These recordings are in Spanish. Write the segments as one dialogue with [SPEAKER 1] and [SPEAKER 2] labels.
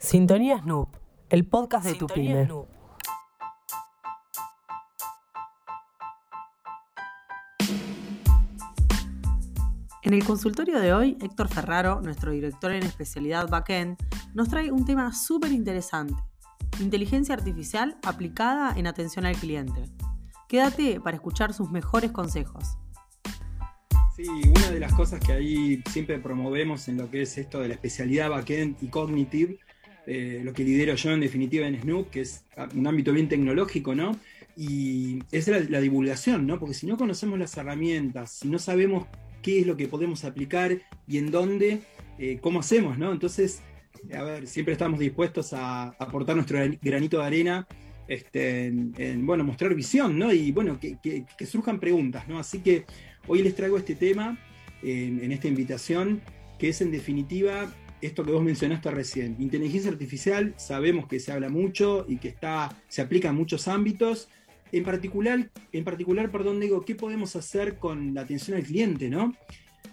[SPEAKER 1] Sintonía Snoop, el podcast de tu pyme. En el consultorio de hoy, Héctor Ferraro, nuestro director en especialidad backend, nos trae un tema súper interesante, inteligencia artificial aplicada en atención al cliente. Quédate para escuchar sus mejores consejos.
[SPEAKER 2] Sí, una de las cosas que ahí siempre promovemos en lo que es esto de la especialidad backend y cognitive, eh, lo que lidero yo en definitiva en Snoop, que es un ámbito bien tecnológico, ¿no? Y es la, divulgación, ¿no? Porque si no conocemos las herramientas, si no sabemos qué es lo que podemos aplicar y en dónde, eh, cómo hacemos, ¿no? Entonces, a ver, siempre estamos dispuestos a aportar nuestro granito de arena este, en, bueno, mostrar visión, ¿no? Y bueno, que, surjan preguntas, ¿no? Así que hoy les traigo este tema en, esta invitación, que es en definitiva esto que vos mencionaste recién. Inteligencia artificial, sabemos que se habla mucho y que está, se aplica en muchos ámbitos. En particular, en particular, perdón, digo, ¿qué podemos hacer con la atención al cliente, no?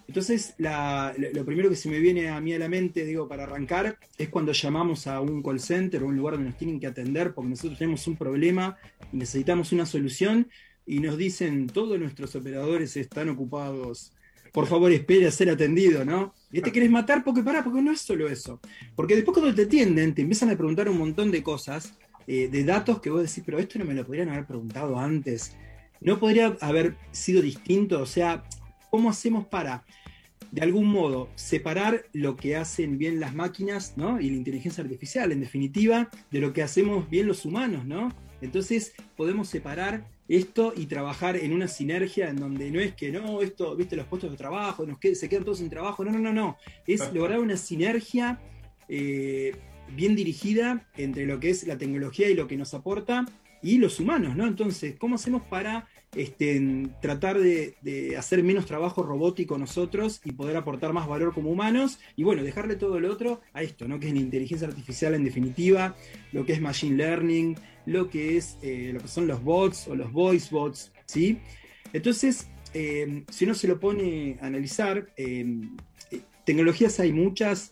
[SPEAKER 2] Entonces, lo primero que se me viene a mí a la mente, digo, para arrancar, es cuando llamamos a un call center o un lugar donde nos tienen que atender porque nosotros tenemos un problema y necesitamos una solución y nos dicen, todos nuestros operadores están ocupados. Por favor, espere a ser atendido, ¿no? Y te quieres matar porque para, porque no es solo eso. Porque después cuando te atienden, te empiezan a preguntar un montón de cosas, eh, de datos que vos decís, pero esto no me lo podrían haber preguntado antes. No podría haber sido distinto. O sea, ¿Cómo hacemos para, de algún modo, separar lo que hacen bien las máquinas ¿no? y la inteligencia artificial, en definitiva, de lo que hacemos bien los humanos? ¿no? Entonces podemos separar esto y trabajar en una sinergia en donde no es que no, esto, viste, los puestos de trabajo, nos se quedan todos sin trabajo, no, no, no, no, es lograr una sinergia eh, bien dirigida entre lo que es la tecnología y lo que nos aporta y los humanos, ¿no? Entonces, ¿cómo hacemos para este, tratar de, hacer menos trabajo robótico nosotros y poder aportar más valor como humanos? Y bueno, dejarle todo lo otro a esto, ¿no? Que es la inteligencia artificial en definitiva, lo que es machine learning, lo que es eh, lo que son los bots o los voice bots, ¿sí? Entonces, eh, si uno se lo pone a analizar, eh, tecnologías hay muchas,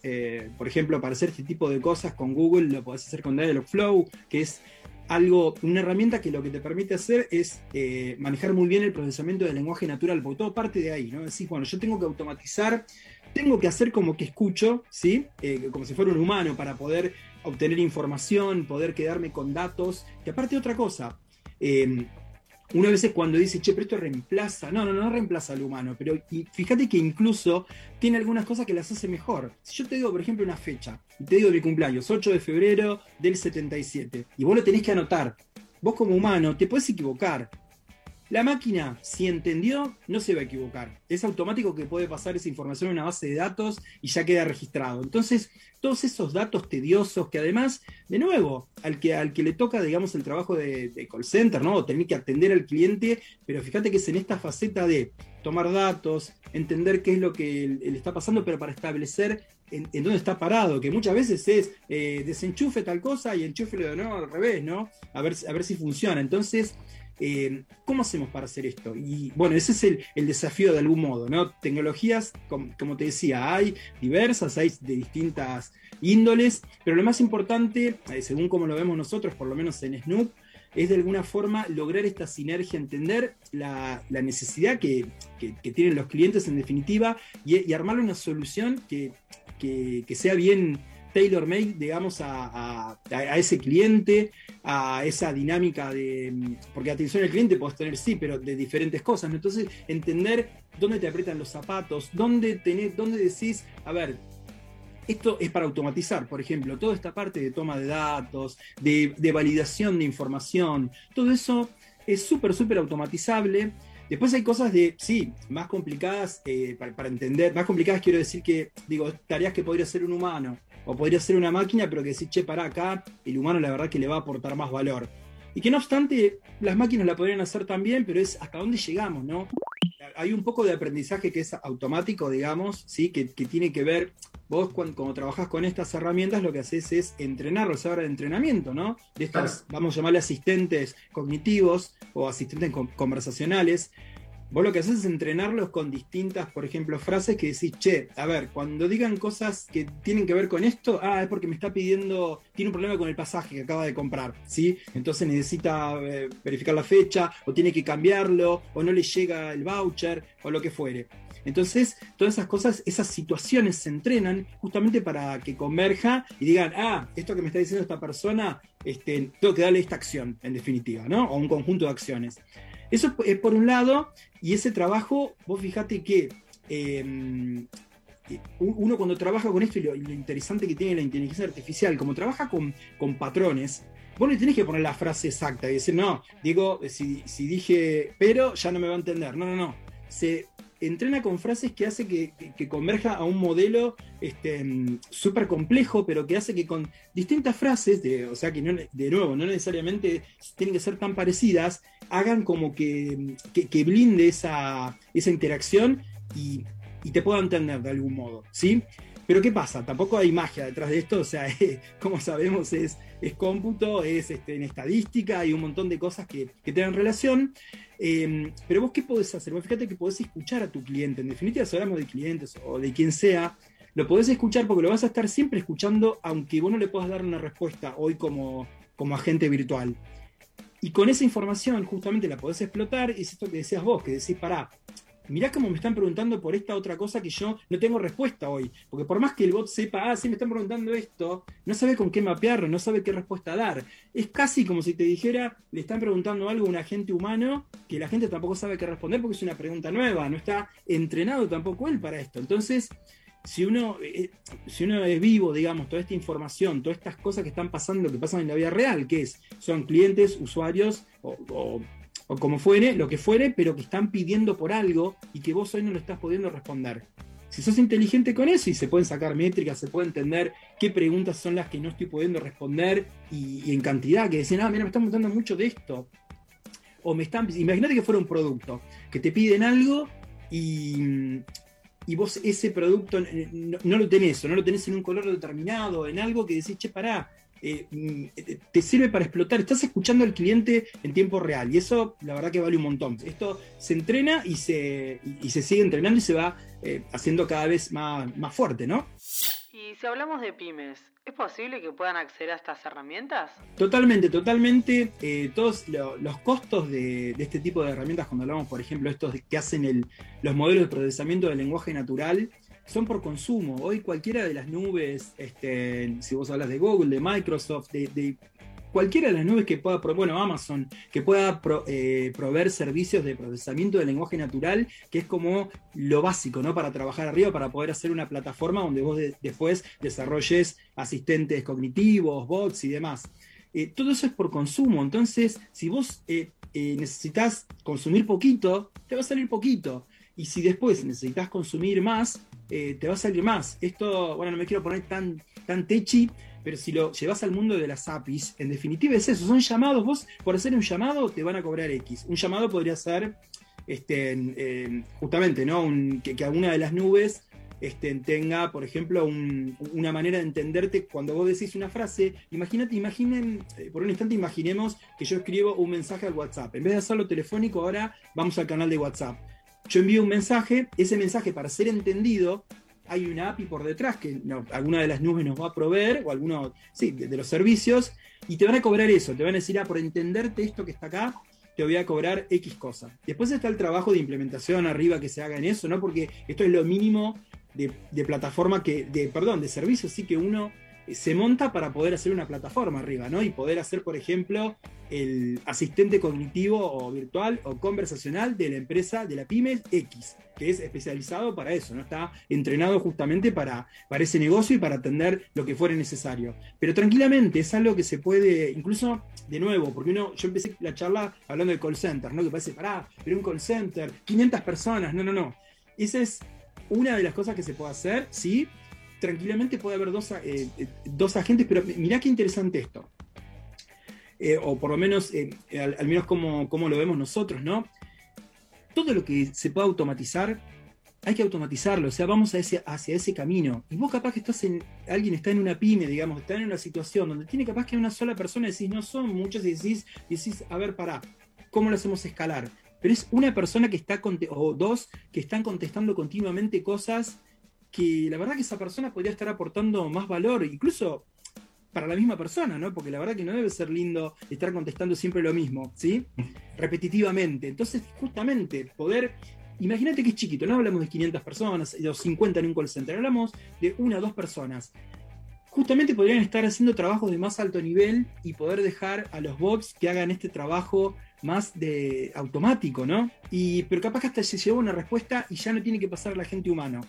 [SPEAKER 2] por ejemplo, para hacer este tipo de cosas con Google lo podés hacer con Dialogflow, que es algo, una herramienta que lo que te permite hacer es eh, manejar muy bien el procesamiento del lenguaje natural, porque todo parte de ahí, ¿no? Decís, bueno, yo tengo que automatizar, tengo que hacer como que escucho, ¿sí? Eh, como si fuera un humano para poder obtener información, poder quedarme con datos, que aparte otra cosa, eh, una vez cuando dice, che, pero esto reemplaza, no, no, no reemplaza al humano, pero fíjate que incluso tiene algunas cosas que las hace mejor. Si yo te digo, por ejemplo, una fecha, y te digo mi cumpleaños, 8 de febrero del 77, y vos lo tenés que anotar, vos como humano te puedes equivocar, la máquina, si entendió, no se va a equivocar. Es automático que puede pasar esa información a una base de datos y ya queda registrado. Entonces, todos esos datos tediosos que además, de nuevo, al que, al que le toca, digamos, el trabajo de, call center, ¿no? Tener que atender al cliente, pero fíjate que es en esta faceta de tomar datos, entender qué es lo que le está pasando, pero para establecer en, dónde está parado, que muchas veces es eh, desenchufe tal cosa y enchufe de nuevo al revés, ¿no? A ver, a ver si funciona. Entonces, eh, ¿Cómo hacemos para hacer esto? Y bueno, ese es el, desafío de algún modo, ¿no? Tecnologías, como, te decía, hay diversas, hay de distintas índoles, pero lo más importante, eh, según como lo vemos nosotros, por lo menos en Snoop, es de alguna forma lograr esta sinergia, entender la, necesidad que, tienen los clientes en definitiva y, armar una solución que, que sea bien tailor-made, digamos, a, ese cliente, a esa dinámica de. Porque atención al cliente puedes tener, sí, pero de diferentes cosas. Entonces, entender dónde te aprietan los zapatos, dónde, tenés, dónde decís, a ver, esto es para automatizar, por ejemplo, toda esta parte de toma de datos, de, validación de información, todo eso es súper, súper automatizable. Después hay cosas de, sí, más complicadas eh, para, entender, más complicadas quiero decir que, digo, tareas que podría hacer un humano, o podría ser una máquina, pero que si, che, para acá, el humano la verdad que le va a aportar más valor. Y que no obstante, las máquinas la podrían hacer también, pero es hasta dónde llegamos, ¿no? Hay un poco de aprendizaje que es automático, digamos, ¿sí? que, tiene que ver, vos cuando, trabajás con estas herramientas, lo que haces es entrenarlos, ahora de entrenamiento, ¿no? De estas, vamos a llamarle asistentes cognitivos o asistentes conversacionales, Vos lo que haces es entrenarlos con distintas, por ejemplo, frases que decís, che, a ver, cuando digan cosas que tienen que ver con esto, ah, es porque me está pidiendo, tiene un problema con el pasaje que acaba de comprar, ¿sí? Entonces necesita eh, verificar la fecha, o tiene que cambiarlo, o no le llega el voucher, o lo que fuere. Entonces, todas esas cosas, esas situaciones se entrenan justamente para que converja y digan, ah, esto que me está diciendo esta persona, este, tengo que darle esta acción, en definitiva, ¿no? O un conjunto de acciones. Eso es por un lado, y ese trabajo, vos fijate que em, uno cuando trabaja con esto y lo, interesante que tiene la inteligencia artificial, como trabaja con, patrones, vos no tenés que poner la frase exacta y decir, no, digo, si, si dije pero, ya no me va a entender. No, no, no. Se entrena con frases que hace que, converja a un modelo este, súper complejo, pero que hace que con distintas frases, de, o sea que de nuevo, no necesariamente tienen que ser tan parecidas, hagan como que, blinde esa, esa interacción y, te pueda entender de algún modo, ¿sí? Pero ¿qué pasa? Tampoco hay magia detrás de esto, o sea, como sabemos es, es cómputo, es este, en estadística, hay un montón de cosas que, que tienen relación. Em, pero vos, ¿qué podés hacer? Fíjate que podés escuchar a tu cliente. En definitiva, si hablamos de clientes o de quien sea, lo podés escuchar porque lo vas a estar siempre escuchando, aunque vos no le puedas dar una respuesta hoy como, como agente virtual. Y con esa información justamente la podés explotar, y es esto que decías vos, que decís, pará, mirá cómo me están preguntando por esta otra cosa que yo no tengo respuesta hoy. Porque por más que el bot sepa, ah, sí, me están preguntando esto, no sabe con qué mapearlo, no sabe qué respuesta dar. Es casi como si te dijera, le están preguntando algo a un agente humano que la gente tampoco sabe qué responder porque es una pregunta nueva, no está entrenado tampoco él para esto. Entonces, si uno, eh, si uno es vivo, digamos, toda esta información, todas estas cosas que están pasando, que pasan en la vida real, que es, son clientes, usuarios o o como fuere, lo que fuere, pero que están pidiendo por algo y que vos hoy no lo estás pudiendo responder. Si sos inteligente con eso y se pueden sacar métricas, se puede entender qué preguntas son las que no estoy pudiendo responder y, en cantidad, que dicen, ah, mira, me están preguntando mucho de esto. O me están, imagínate que fuera un producto, que te piden algo y, y vos ese producto no, no, lo tenés, o no lo tenés en un color determinado, en algo que decís, che, pará, eh, mm, te sirve para explotar. Estás escuchando al cliente en tiempo real y eso la verdad que vale un montón. Esto se entrena y se, y, se sigue entrenando y se va eh, haciendo cada vez más, más fuerte, ¿no?
[SPEAKER 1] Y si hablamos de pymes, ¿es posible que puedan acceder a estas herramientas?
[SPEAKER 2] Totalmente, totalmente. Eh, todos los costos de, este tipo de herramientas, cuando hablamos, por ejemplo, estos que hacen el, los modelos de procesamiento del lenguaje natural, son por consumo. Hoy cualquiera de las nubes, este, si vos hablas de Google, de Microsoft, de, cualquiera de las nubes que pueda, bueno, Amazon, que pueda eh, proveer servicios de procesamiento de lenguaje natural, que es como lo básico, ¿no? Para trabajar arriba, para poder hacer una plataforma donde vos después desarrolles asistentes cognitivos, bots y demás. Eh, todo eso es por consumo. Entonces, si vos eh, necesitas consumir poquito, te va a salir poquito. Y si después necesitas consumir más, eh, te va a salir más. Esto, bueno, no me quiero poner tan, tan techi, pero si lo llevas al mundo de las APIs, en definitiva es eso, son llamados, vos por hacer un llamado te van a cobrar X. Un llamado podría ser, este, justamente, ¿no? que, alguna de las nubes este, tenga, por ejemplo, una manera de entenderte cuando vos decís una frase. Imagínate, imaginen, eh, por un instante imaginemos que yo escribo un mensaje al WhatsApp. En vez de hacerlo telefónico, ahora vamos al canal de WhatsApp yo envío un mensaje, ese mensaje para ser entendido, hay una API por detrás que alguna de las nubes nos va a proveer, o alguno, sí, de, los servicios, y te van a cobrar eso, te van a decir, ah, por entenderte esto que está acá, te voy a cobrar X cosa. Después está el trabajo de implementación arriba que se haga en eso, ¿no? Porque esto es lo mínimo de, plataforma que, de, perdón, de servicio, sí que uno se monta para poder hacer una plataforma arriba, ¿no? Y poder hacer, por ejemplo, el asistente cognitivo o virtual o conversacional de la empresa de la pyme X, que es especializado para eso, ¿no? Está entrenado justamente para, para ese negocio y para atender lo que fuere necesario. Pero tranquilamente es algo que se puede, incluso, de nuevo, porque uno, yo empecé la charla hablando de call center, ¿no? Que parece, pará, pero un call center, 500 personas, no, no, no. Esa es una de las cosas que se puede hacer, sí, tranquilamente puede haber dos, eh, eh, dos agentes, pero mirá qué interesante esto. Eh, o por lo menos, al, menos como, como, lo vemos nosotros, ¿no? Todo lo que se pueda automatizar, hay que automatizarlo, o sea, vamos a ese, hacia ese camino. Y vos capaz que estás en, alguien está en una pyme, digamos, está en una situación donde tiene capaz que una sola persona, decís, no son muchos, y decís, decís a ver, pará, ¿cómo lo hacemos escalar? pero es una persona que está, o dos, que están contestando continuamente cosas que la verdad que esa persona podría estar aportando más valor, incluso para la misma persona, ¿no? Porque la verdad que no debe ser lindo estar contestando siempre lo mismo, ¿sí? Repetitivamente. Entonces, justamente, poder Imagínate que es chiquito, no hablamos de 500 personas, de 50 en un call center, hablamos de una o dos personas. Justamente podrían estar haciendo trabajos de más alto nivel y poder dejar a los bots que hagan este trabajo más de automático, ¿no? Y, pero capaz que hasta se lleva una respuesta y ya no tiene que pasar a la gente humano.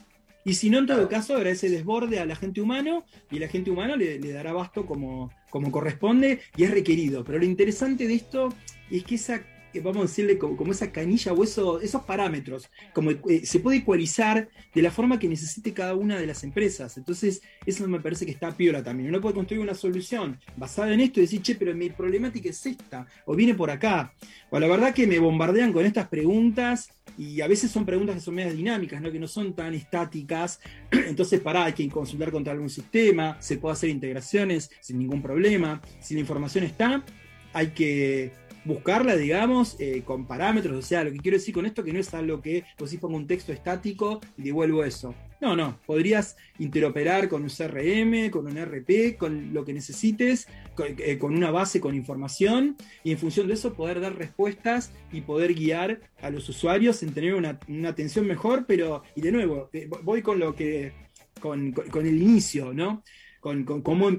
[SPEAKER 2] Y si no, en todo caso, habrá ese desborde a la gente humano y la gente humano le, dará basto como, como corresponde y es requerido. Pero lo interesante de esto es que esa vamos a decirle, como, esa canilla o esos parámetros, como eh, se puede ecualizar de la forma que necesite cada una de las empresas. Entonces, eso me parece que está piola también. Uno puede construir una solución basada en esto y decir, che, pero mi problemática es esta, o viene por acá. O la verdad que me bombardean con estas preguntas y a veces son preguntas que son medias dinámicas, ¿no? que no son tan estáticas. Entonces, para, hay que consultar contra algún sistema, se puede hacer integraciones sin ningún problema. Si la información está, hay que buscarla, digamos, eh, con parámetros. O sea, lo que quiero decir con esto que no es algo que pues si pongo un texto estático y devuelvo eso. No, no, podrías interoperar con un CRM, con un RP, con lo que necesites, eh, con, una base con información y en función de eso poder dar respuestas y poder guiar a los usuarios en tener una, atención mejor, pero, y de nuevo, eh, voy con lo que, con, el inicio, ¿no? Con, con, cómo,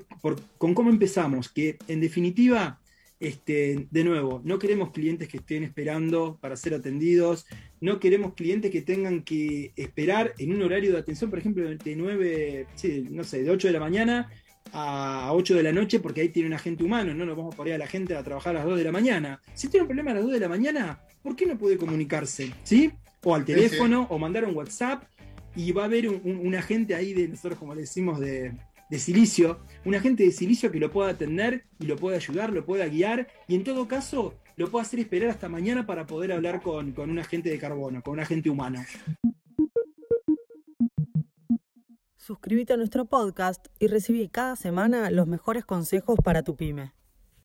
[SPEAKER 2] con cómo empezamos, que en definitiva este, de nuevo, no queremos clientes que estén esperando para ser atendidos, no queremos clientes que tengan que esperar en un horario de atención, por ejemplo, de 9, no sé, de 8 de la mañana a 8 de la noche, porque ahí tiene un agente humano, no nos vamos a poner a la gente a trabajar a las 2 de la mañana. Si tiene un problema a las 2 de la mañana, ¿por qué no puede comunicarse? ¿Sí? O al teléfono, o mandar un WhatsApp, y va a haber un agente ahí de nosotros, como le decimos, de, de silicio, un agente de silicio que lo pueda atender y lo pueda ayudar, lo pueda guiar y en todo caso lo pueda hacer esperar hasta mañana para poder hablar con, con un agente de carbono, con un agente humano.
[SPEAKER 1] Suscríbete a nuestro podcast y recibí cada semana los mejores consejos para tu pyme.